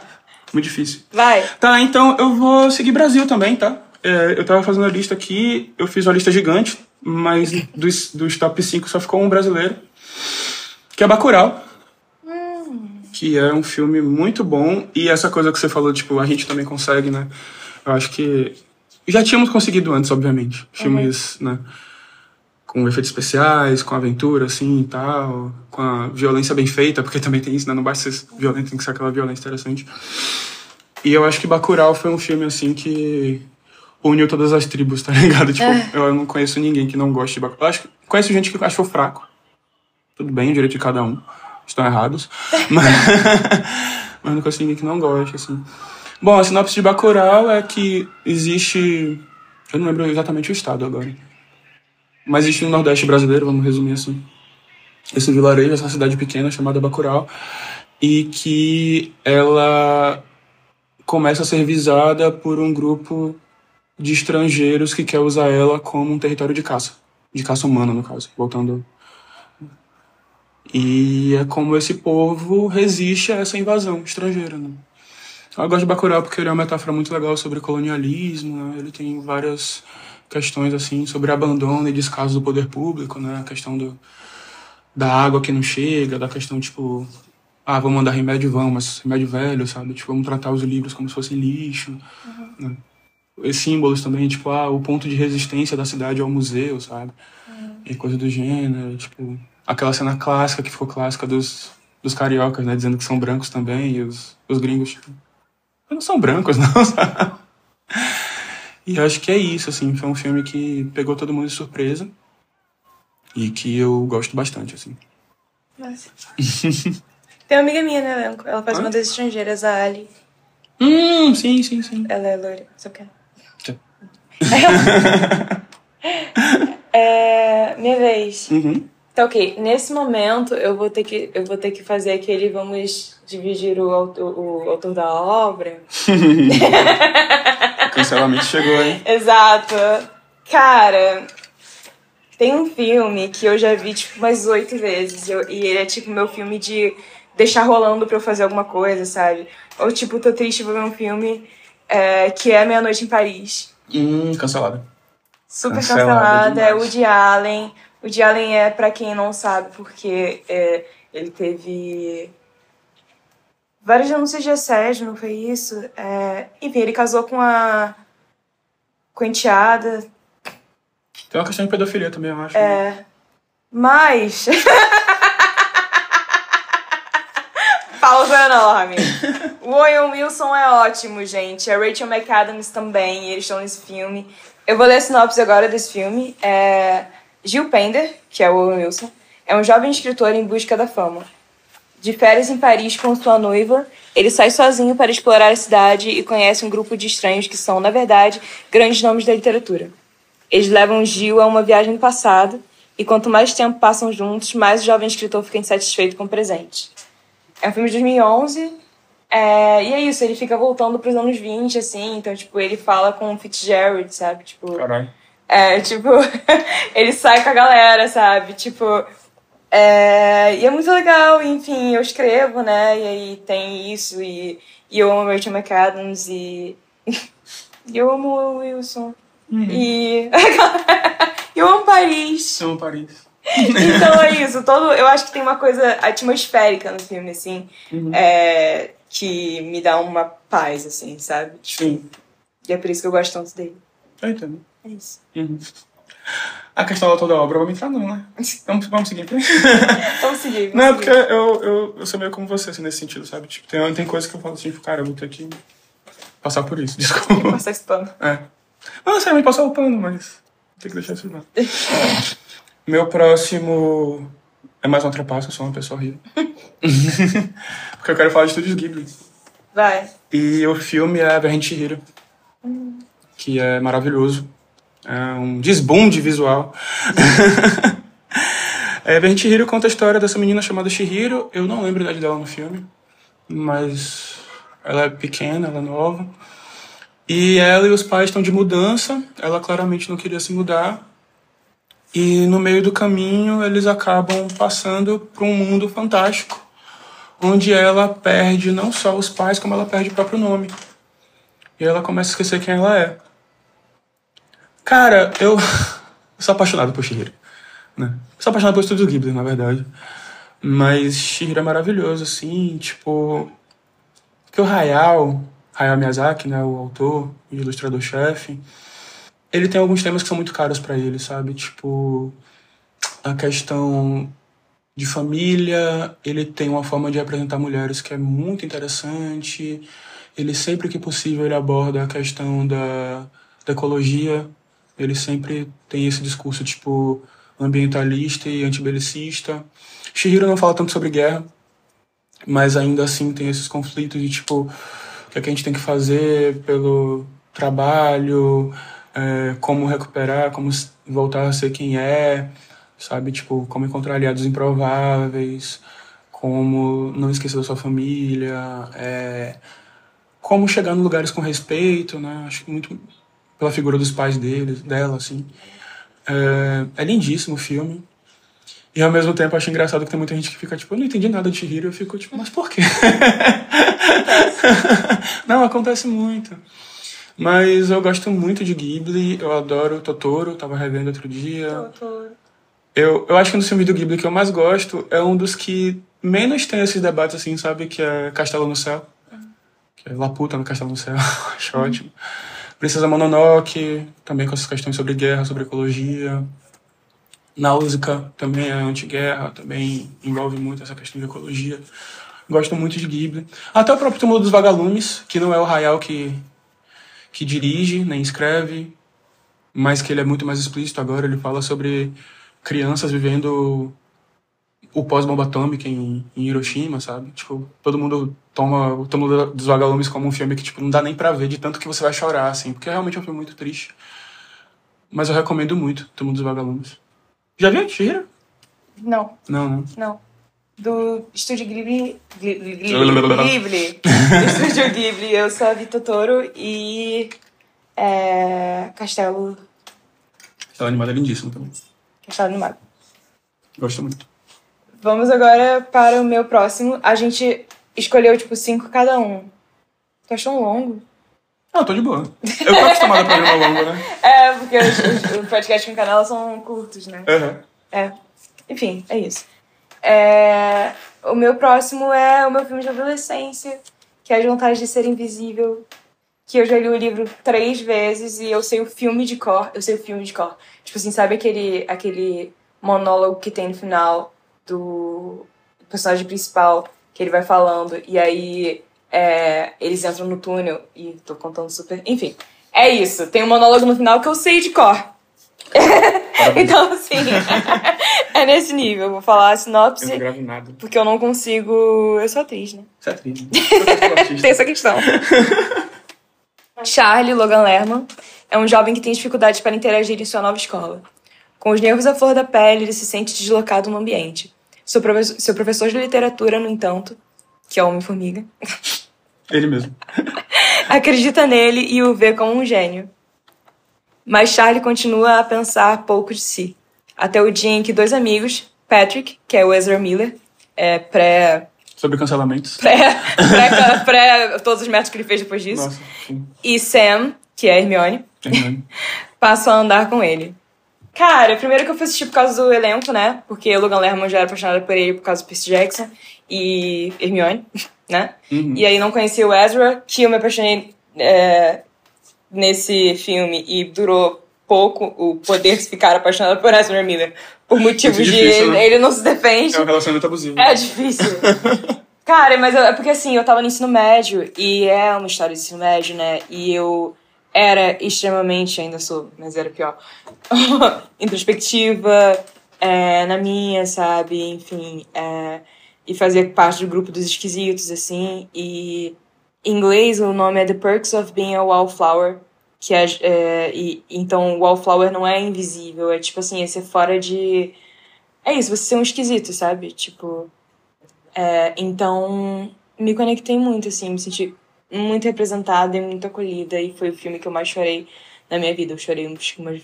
Muito difícil. Vai. Tá, então eu vou seguir Brasil também, tá? É, eu tava fazendo a lista aqui, eu fiz uma lista gigante, mas dos, dos top 5 só ficou um brasileiro que é Bacurau. Hum. Que é um filme muito bom. E essa coisa que você falou, tipo, a gente também consegue, né? Eu acho que. Já tínhamos conseguido antes, obviamente. Filmes, uhum. né? Com efeitos especiais, com aventura, assim e tal. Com a violência bem feita, porque também tem isso, né? Não basta ser violento, tem que ser aquela violência interessante. E eu acho que Bacurau foi um filme, assim, que uniu todas as tribos, tá ligado? Tipo, é. eu não conheço ninguém que não goste de Bacurau. Eu acho que conheço gente que achou fraco. Tudo bem, o direito de cada um. Estão errados. mas, mas não consigo ninguém que não goste, assim. Bom, a sinopse de Bacurau é que existe... Eu não lembro exatamente o estado agora. Mas existe no Nordeste brasileiro, vamos resumir assim. Esse vilarejo, essa cidade pequena chamada Bacurau. E que ela começa a ser visada por um grupo de estrangeiros que quer usar ela como um território de caça. De caça humana, no caso. Voltando e é como esse povo resiste a essa invasão estrangeira. Né? Eu gosto de Bacurau porque ele é uma metáfora muito legal sobre colonialismo, né? ele tem várias questões assim sobre abandono e descaso do poder público, né? a questão do, da água que não chega, da questão tipo, ah, vamos mandar remédio, vamos, mas remédio velho, sabe? Tipo, vamos tratar os livros como se fossem lixo. Uhum. Né? E símbolos também, tipo, ah, o ponto de resistência da cidade ao museu, sabe? Uhum. E coisa do gênero, tipo, aquela cena clássica que ficou clássica dos, dos cariocas, né? Dizendo que são brancos também, e os, os gringos, tipo, não são brancos, não, sabe? E acho que é isso, assim, foi um filme que pegou todo mundo de surpresa e que eu gosto bastante, assim. Nossa. Tem uma amiga minha no elenco, ela faz ah? uma das estrangeiras, a Ali. Hum, sim, sim, sim. Ela é loira, só que... é, minha vez. Uhum. Tá ok. Nesse momento eu vou ter que eu vou ter que fazer aquele vamos dividir o autor, o autor da obra. o cancelamento chegou, hein? Exato. Cara, tem um filme que eu já vi tipo umas oito vezes eu, e ele é tipo meu filme de deixar rolando pra eu fazer alguma coisa, sabe? Ou tipo, tô triste, vou ver um filme é, que é Meia Noite em Paris. Hum, cancelada. Super cancelada, cancelada é Woody Allen. O de Allen é, para quem não sabe, porque é, ele teve várias denúncias de assédio, não foi isso? É, enfim, ele casou com a, com a enteada. Tem uma questão de pedofilia também, eu acho. É. Né? Mas. Pausa enorme. O Owen Wilson é ótimo, gente. A Rachel McAdams também, eles estão nesse filme. Eu vou ler a sinopse agora desse filme. É. Gil Pender, que é o Owen Wilson, é um jovem escritor em busca da fama. De férias em Paris com sua noiva, ele sai sozinho para explorar a cidade e conhece um grupo de estranhos que são, na verdade, grandes nomes da literatura. Eles levam Gil a uma viagem no passado, e quanto mais tempo passam juntos, mais o jovem escritor fica insatisfeito com o presente. É um filme de 2011, é, e é isso, ele fica voltando para os anos 20, assim, então, tipo, ele fala com o Fitzgerald, sabe? Tipo, Caralho. É, tipo, ele sai com a galera, sabe? Tipo. É, e é muito legal, enfim, eu escrevo, né? E aí tem isso, e, e eu amo Rachel McAdams, e, e eu amo o Wilson. Uhum. E eu amo Paris. Eu amo Paris. então é isso, todo, eu acho que tem uma coisa atmosférica no filme, assim, uhum. é, que me dá uma paz, assim, sabe? Sim. E é por isso que eu gosto tanto dele. Eu entendo. É isso. Uhum. A questão da toda a obra, vamos entrar não, né? Vamos, vamos seguir. vamos seguir. Vamos não, seguir. porque eu, eu, eu sou meio como você, assim, nesse sentido, sabe? Tipo, tem, tem coisas que eu falo assim, tipo, cara, eu vou ter que passar por isso, desculpa. Passar esse pano. É. Não necessariamente passar o pano, mas tem que deixar isso lá. Meu próximo é mais um trapaço, eu sou uma pessoa horrível. porque eu quero falar de Estúdios Ghibli. Vai. E o filme é Verrente Chihiro, hum. que é maravilhoso. É um desbunde visual. é, Ben Chihiro conta a história dessa menina chamada Chihiro. Eu não lembro a idade dela no filme, mas ela é pequena, ela é nova. E ela e os pais estão de mudança. Ela claramente não queria se mudar. E no meio do caminho eles acabam passando para um mundo fantástico, onde ela perde não só os pais, como ela perde o próprio nome. E ela começa a esquecer quem ela é. Cara, eu sou apaixonado por Shihiro. Né? Sou apaixonado por Estúdio Ghibli, na verdade. Mas Shihiro é maravilhoso, assim, tipo... Porque o Hayao, Hayao Miyazaki, né, o autor e ilustrador-chefe, ele tem alguns temas que são muito caros para ele, sabe? Tipo, a questão de família, ele tem uma forma de apresentar mulheres que é muito interessante. Ele sempre que possível ele aborda a questão da, da ecologia, ele sempre tem esse discurso tipo ambientalista e antibelicista. Shihiro não fala tanto sobre guerra, mas ainda assim tem esses conflitos de tipo o que, é que a gente tem que fazer pelo trabalho, é, como recuperar, como voltar a ser quem é, sabe? Tipo, como encontrar aliados improváveis, como não esquecer da sua família, é, como chegar em lugares com respeito, né? Acho que muito pela figura dos pais dele, dela, assim. É, é lindíssimo o filme. E ao mesmo tempo acho engraçado que tem muita gente que fica tipo, eu não entendi nada de Chihiro. Eu fico tipo, mas por quê? não, acontece muito. Mas eu gosto muito de Ghibli, eu adoro Totoro, tava revendo outro dia. Totoro. Eu, eu acho que um dos filmes do Ghibli que eu mais gosto é um dos que menos tem esses debates assim, sabe? Que é Castelo no Céu. Uhum. Que é Laputa no Castelo no Céu. acho uhum. ótimo. Princesa Mononoke, também com essas questões sobre guerra, sobre ecologia. Náusea também é anti-guerra, também envolve muito essa questão de ecologia. Gosto muito de Ghibli. Até o próprio Túmulo dos Vagalumes, que não é o Hayao que, que dirige, nem escreve, mas que ele é muito mais explícito agora. Ele fala sobre crianças vivendo o pós-bomba atômica em, em, Hiroshima, sabe? Tipo, todo mundo toma o Túmulo dos Vagalumes como um filme que, tipo, não dá nem pra ver de tanto que você vai chorar, assim. Porque realmente é um filme muito triste. Mas eu recomendo muito Túmulo dos Vagalumes. Já viu? Já Não. Não, não. Não. Do Estúdio Ghibli... Ghibli... Ghibli. do Estúdio Ghibli, eu sou a vi Totoro e... É... Castelo... Castelo Animado é lindíssimo também. Castelo Animado. Gosto muito. Vamos agora para o meu próximo. A gente escolheu, tipo, cinco cada um. Tu achou um longo? Ah, tô de boa. Eu tô acostumada a programa longo, né? É, porque os, os, podcasts com canela são curtos, né? Uhum. É. Enfim, é isso. É... O meu próximo é o meu filme de adolescência, que é As Vantagens de Ser Invisível, que eu já li o livro três vezes e eu sei o filme de cor. Eu sei o filme de cor. Tipo assim, sabe aquele, aquele monólogo que tem no final do personagem principal, que ele vai falando, e aí é, eles entram no túnel, e tô contando super. Enfim, é isso. Tem um monólogo no final que eu sei de cor. então, assim, é nesse nível. Vou falar a sinopse. Eu não gravo nada. Porque eu não consigo. Eu sou atriz, né? Você é atriz. Né? tem essa questão. Charlie Logan Lerman é um jovem que tem dificuldades para interagir em sua nova escola. Com os nervos à flor da pele, ele se sente deslocado no ambiente. Seu, professor, seu professor de literatura, no entanto, que é o Homem-Formiga. Ele mesmo. acredita nele e o vê como um gênio. Mas Charlie continua a pensar pouco de si. Até o dia em que dois amigos, Patrick, que é o Ezra Miller, é pré. Sobre cancelamentos. Pré, pré, pré todos os métodos que ele fez depois disso. Nossa. E Sam, que é Hermione, Hermione. passam a andar com ele. Cara, primeiro que eu fui assistir por causa do elenco, né? Porque o Logan Lerman já era apaixonado por ele por causa do Percy Jackson e Hermione, né? Uhum. E aí não conhecia o Ezra, que eu me apaixonei é, nesse filme e durou pouco o poder ficar apaixonado por Ezra Miller. Por motivos difícil, de né? ele não se defende. É um relacionamento abusivo. É difícil. Cara, mas eu- é porque assim, eu tava no ensino médio e é uma história de ensino médio, né? E eu era extremamente, ainda sou, mas era pior, introspectiva, é, na minha, sabe? Enfim, é, e fazia parte do grupo dos esquisitos, assim. E em inglês o nome é The Perks of Being a Wallflower, que é, é e, então Wallflower não é invisível, é tipo assim, é ser fora de. É isso, você ser um esquisito, sabe? Tipo. É, então, me conectei muito, assim, me senti muito representada e muito acolhida. E foi o filme que eu mais chorei na minha vida. Eu chorei umas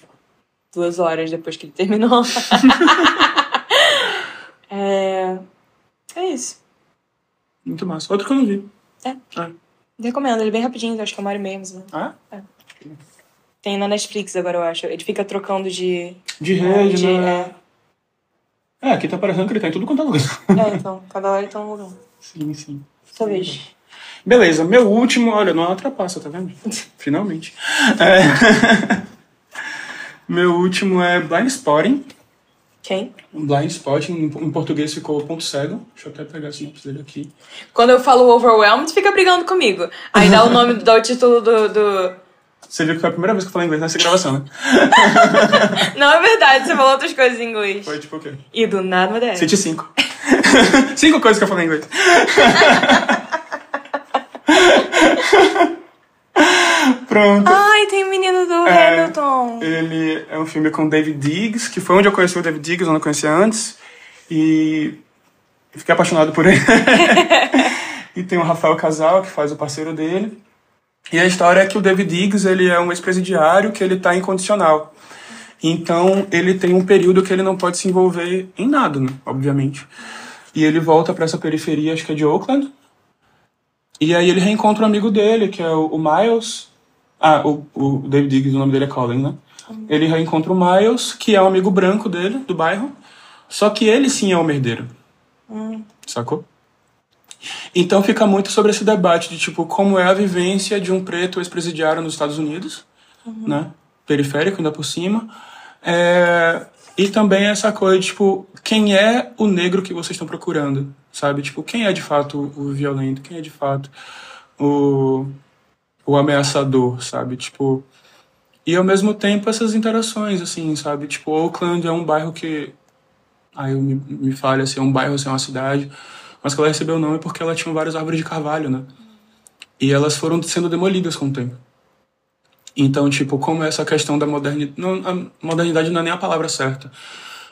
duas horas depois que ele terminou. é, é isso. Muito massa. Outro que eu não vi. É. Ah. Recomendo, ele é bem rapidinho, acho que é uma hora e meia, mas Ah? tem na Netflix agora, eu acho. Ele fica trocando de. De rede, de- né? É, aqui tá parecendo que ele tá em tudo quanto é lugar. É, é, então, cada hora ele tá num lugar. Sim, sim. Vez. Beleza, meu último, olha, não é tá vendo? Finalmente. É. meu último é Blind Spotting. Quem? Blind Spotting, em português ficou ponto cego. Deixa eu até pegar a sinopse dele aqui. Quando eu falo overwhelmed, fica brigando comigo. Aí dá o nome, dá o título do. do... Você viu que foi a primeira vez que eu falei inglês nessa gravação, né? Não é verdade, você falou outras coisas em inglês. Foi tipo o quê? E do nada, uma ideia. Cite cinco. cinco coisas que eu falei em inglês. Pronto. Ai, tem o menino do É. Hamilton. Ele é um filme com David Diggs, que foi onde eu conheci o David Diggs, eu não conhecia antes. E fiquei apaixonado por ele. e tem o Rafael Casal, que faz o parceiro dele. E a história é que o David Diggs, ele é um ex-presidiário que ele tá incondicional. Então, ele tem um período que ele não pode se envolver em nada, né? obviamente. E ele volta para essa periferia, acho que é de Oakland. E aí ele reencontra um amigo dele, que é o, o Miles. Ah, o, o David Diggs, o nome dele é Colin, né? Ele reencontra o Miles, que é um amigo branco dele, do bairro. Só que ele sim é o merdeiro. Sacou? Então fica muito sobre esse debate de tipo como é a vivência de um preto ex-presidiário nos Estados Unidos, né? Periférico ainda por cima, é, E também essa coisa, tipo, quem é o negro que vocês estão procurando, sabe? Tipo, quem é de fato o violento, quem é de fato o, o ameaçador, sabe? Tipo, e ao mesmo tempo essas interações, assim, sabe? Tipo, Oakland é um bairro que. Aí me, me falha se assim, é um bairro, se é uma cidade, mas que ela recebeu o nome porque ela tinha várias árvores de carvalho, né? E elas foram sendo demolidas com o tempo. Então, tipo, como essa questão da modernidade. Não, modernidade não é nem a palavra certa.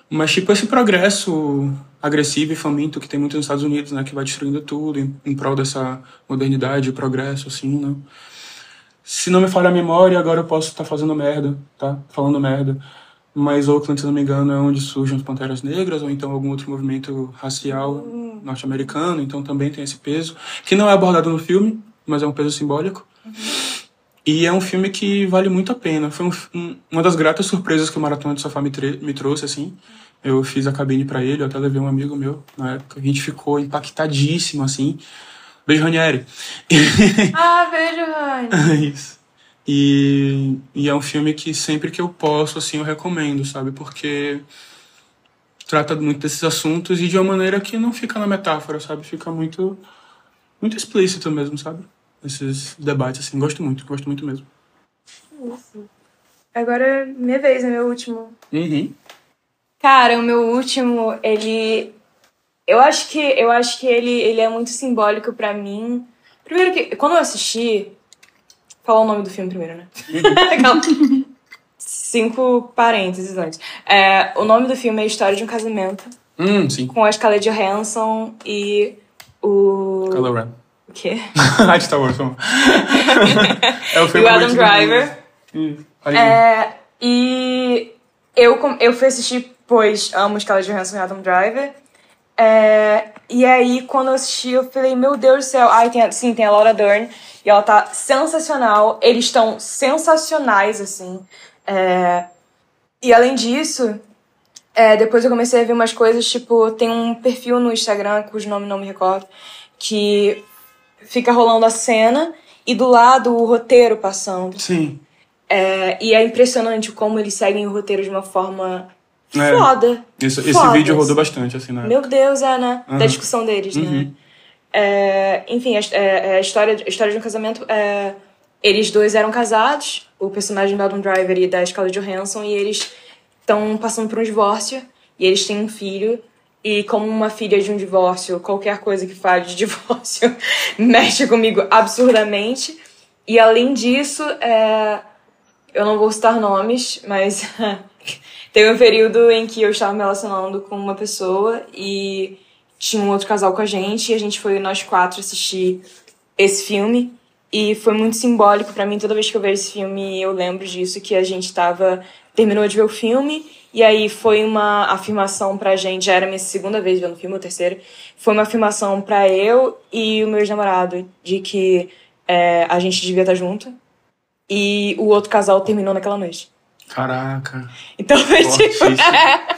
Mas, tipo, esse progresso agressivo e faminto que tem muito nos Estados Unidos, né? Que vai destruindo tudo em, em prol dessa modernidade, progresso, assim, né? Se não me falha a memória, agora eu posso estar tá fazendo merda, tá? Falando merda. Mas Oakland, se não me engano, é onde surgem as Panteras Negras, ou então algum outro movimento racial uhum. norte-americano, então também tem esse peso, que não é abordado no filme, mas é um peso simbólico. Uhum. E é um filme que vale muito a pena. Foi um, um, uma das gratas surpresas que o Maratona de Sofá me, me trouxe, assim. Eu fiz a cabine para ele, eu até levei um amigo meu na época. A gente ficou impactadíssimo, assim. Beijo, Ranieri. Ah, beijo, Rani. Isso. E, e é um filme que sempre que eu posso, assim, eu recomendo, sabe? Porque trata muito desses assuntos e de uma maneira que não fica na metáfora, sabe? Fica muito, muito explícito mesmo, sabe? esses debates, assim. Gosto muito, gosto muito mesmo. Isso. Agora é minha vez, é meu último. Uhum. Cara, o meu último, ele. Eu acho que, eu acho que ele, ele é muito simbólico para mim. Primeiro que, quando eu assisti. Falar o nome do filme primeiro, né? Uhum. Cinco parênteses antes. É, o nome do filme é História de um Casamento. Hum, sim. Com a Scarlett Johansson e o. Kylo Ren. O quê? Ah, Star Wars, é o filme E o Adam Driver. É, e eu, eu fui assistir, pois amo Scarlett Johansson e Adam Driver. É, e aí, quando eu assisti, eu falei, meu Deus do céu. Ai, tem, sim, tem a Laura Dern. E ela tá sensacional. Eles estão sensacionais, assim. É, e além disso, é, depois eu comecei a ver umas coisas, tipo, tem um perfil no Instagram, cujo nome não me recordo, que fica rolando a cena e do lado o roteiro passando. Sim. É, e é impressionante como eles seguem o roteiro de uma forma é, foda. Esse, esse foda, vídeo rodou bastante, assim, né? Meu Deus, é, né? Uhum. Da discussão deles, né? uhum. né? É, enfim, a, é, é, a, história, a história de um casamento. É, eles dois eram casados, o personagem do Adam Driver e da Scarlett Johansson, e eles estão passando por um divórcio, e eles têm um filho, e como uma filha de um divórcio, qualquer coisa que fale de divórcio mexe comigo absurdamente. E além disso, é... eu não vou citar nomes, mas teve um período em que eu estava me relacionando com uma pessoa e tinha um outro casal com a gente e a gente foi nós quatro assistir esse filme. E foi muito simbólico para mim, toda vez que eu vejo esse filme, eu lembro disso, que a gente tava. terminou de ver o filme e aí foi uma afirmação pra gente, já era minha segunda vez vendo o filme, ou terceira. Foi uma afirmação pra eu e o meu ex-namorado de que é, a gente devia estar junto. E o outro casal terminou naquela noite. Caraca. Então foi fortíssimo, tipo.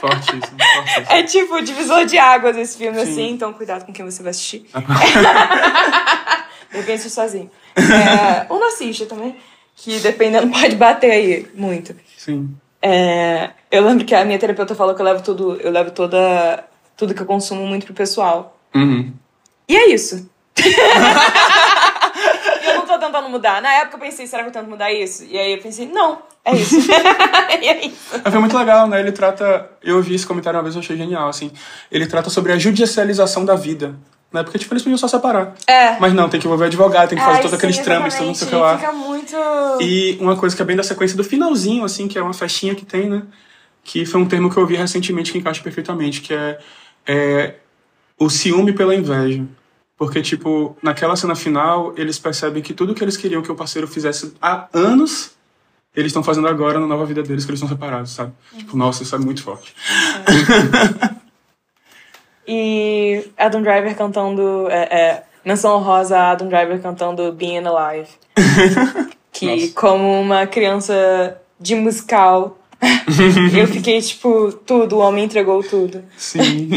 fortíssimo, fortíssimo, fortíssimo. É tipo divisor de águas esse filme, Sim. assim, então cuidado com quem você vai assistir. de repente sozinho. É, ou não assiste também. Que dependendo pode bater aí muito. Sim. É, eu lembro que a minha terapeuta falou que eu levo tudo, eu levo toda tudo que eu consumo muito pro pessoal. Uhum. E é isso. tentando mudar. Na época eu pensei, será que eu tento mudar isso? E aí eu pensei, não, é isso. e é isso. Foi muito legal, né? Ele trata. Eu ouvi esse comentário uma vez, eu achei genial, assim. Ele trata sobre a judicialização da vida né? Porque, tipo, eles podiam só separar. É. Mas não, tem que envolver advogado, tem que fazer todos aqueles trâmites, tudo não sei o que lá. Fica muito... E uma coisa que é bem da sequência do finalzinho, assim, que é uma festinha que tem, né? Que foi um termo que eu ouvi recentemente que encaixa perfeitamente, que é, é o ciúme pela inveja. Porque, tipo, naquela cena final, eles percebem que tudo que eles queriam que o parceiro fizesse há anos, eles estão fazendo agora na nova vida deles, que eles estão separados, sabe? Uhum. Tipo, nossa, isso é muito forte. E Adam Driver cantando. É, é, menção rosa Adam Driver cantando Being Alive. que, Nossa. como uma criança de musical, eu fiquei tipo, tudo, o homem entregou tudo. Sim.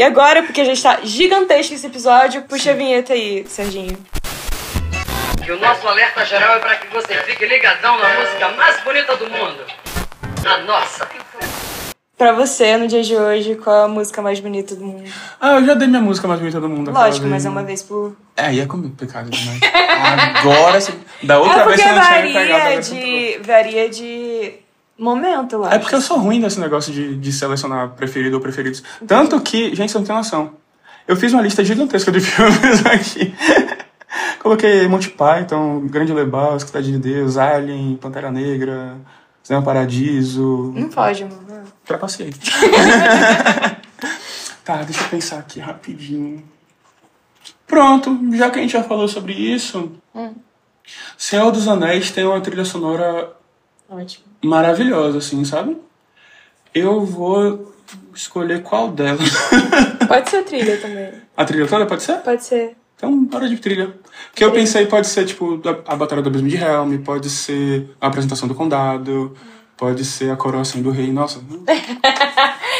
E agora, porque já está gigantesco esse episódio, puxa Sim. a vinheta aí, Serginho. Que o nosso alerta geral é para que você fique ligadão na música mais bonita do mundo. A nossa. Pra você, no dia de hoje, qual é a música mais bonita do mundo? Ah, eu já dei minha música mais bonita do mundo. Lógico, mas é uma vez por. É, aí é complicado demais. Agora, sim. Da outra é vez porque você não tinha me pegado. varia de, varia de momento, acho. É porque eu sou ruim nesse negócio de, de selecionar preferido ou preferidos. Tanto que, gente, você não tem noção. Eu fiz uma lista gigantesca de filmes aqui. Coloquei Monty Python, Grande Lebowski, Cidade de Deus, Alien, Pantera Negra, Cinema Paradiso. Não pode, mano. Trapacei. tá, deixa eu pensar aqui rapidinho. Pronto, já que a gente já falou sobre isso, Senhor dos Anéis tem uma trilha sonora Ótimo. Maravilhosa, assim, sabe? Eu vou escolher qual delas. Pode ser trilha também. a trilha toda pode ser? Pode ser. Então, bora de trilha. Porque eu pensei, pode ser, tipo, a, a Batalha do Abismo de Helm, pode ser a apresentação do condado, pode ser a coroação do rei. Nossa.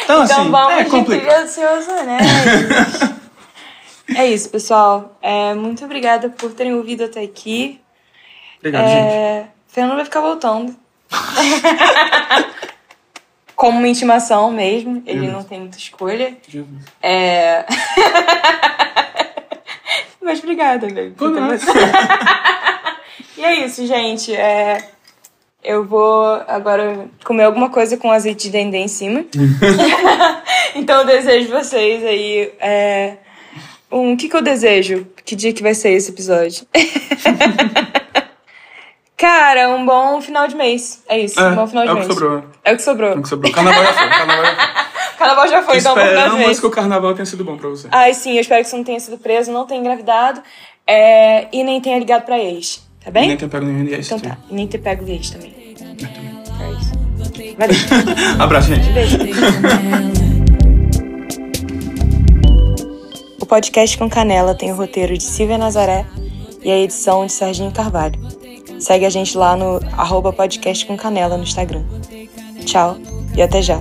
Então, Então assim, vamos é complicado. anéis. é isso, pessoal. É, muito obrigada por terem ouvido até aqui. Obrigado, gente. É, Fernando vai ficar voltando. Como uma intimação mesmo, ele Uhum. não tem muita escolha. É... Mas obrigada, velho. Por nada. E é isso, gente. É... Eu vou agora comer alguma coisa com azeite de dendê em cima. então eu desejo vocês aí. É... Um, o que, que eu desejo? Que dia que vai ser esse episódio? Cara, um bom final de mês. É isso, um bom final de é o mês. que sobrou. É o que sobrou. É o que sobrou. Carnaval já foi. Carnaval já foi. Carnaval já foi, então Esperamos mês. que o carnaval tenha sido bom pra você. Ai, sim, eu espero que você não tenha sido preso, não tenha engravidado é, e nem tenha ligado pra ex, tá bem? Nem tem pego nenhum IST. Então tá, e nem ter pego o ex também. É isso. Valeu. Abraço, gente. Beijo. O podcast com Canela tem o roteiro de Silvia Nazaré e a edição de Serginho Carvalho. Segue a gente lá no arroba podcast com canela no Instagram. Tchau e até já.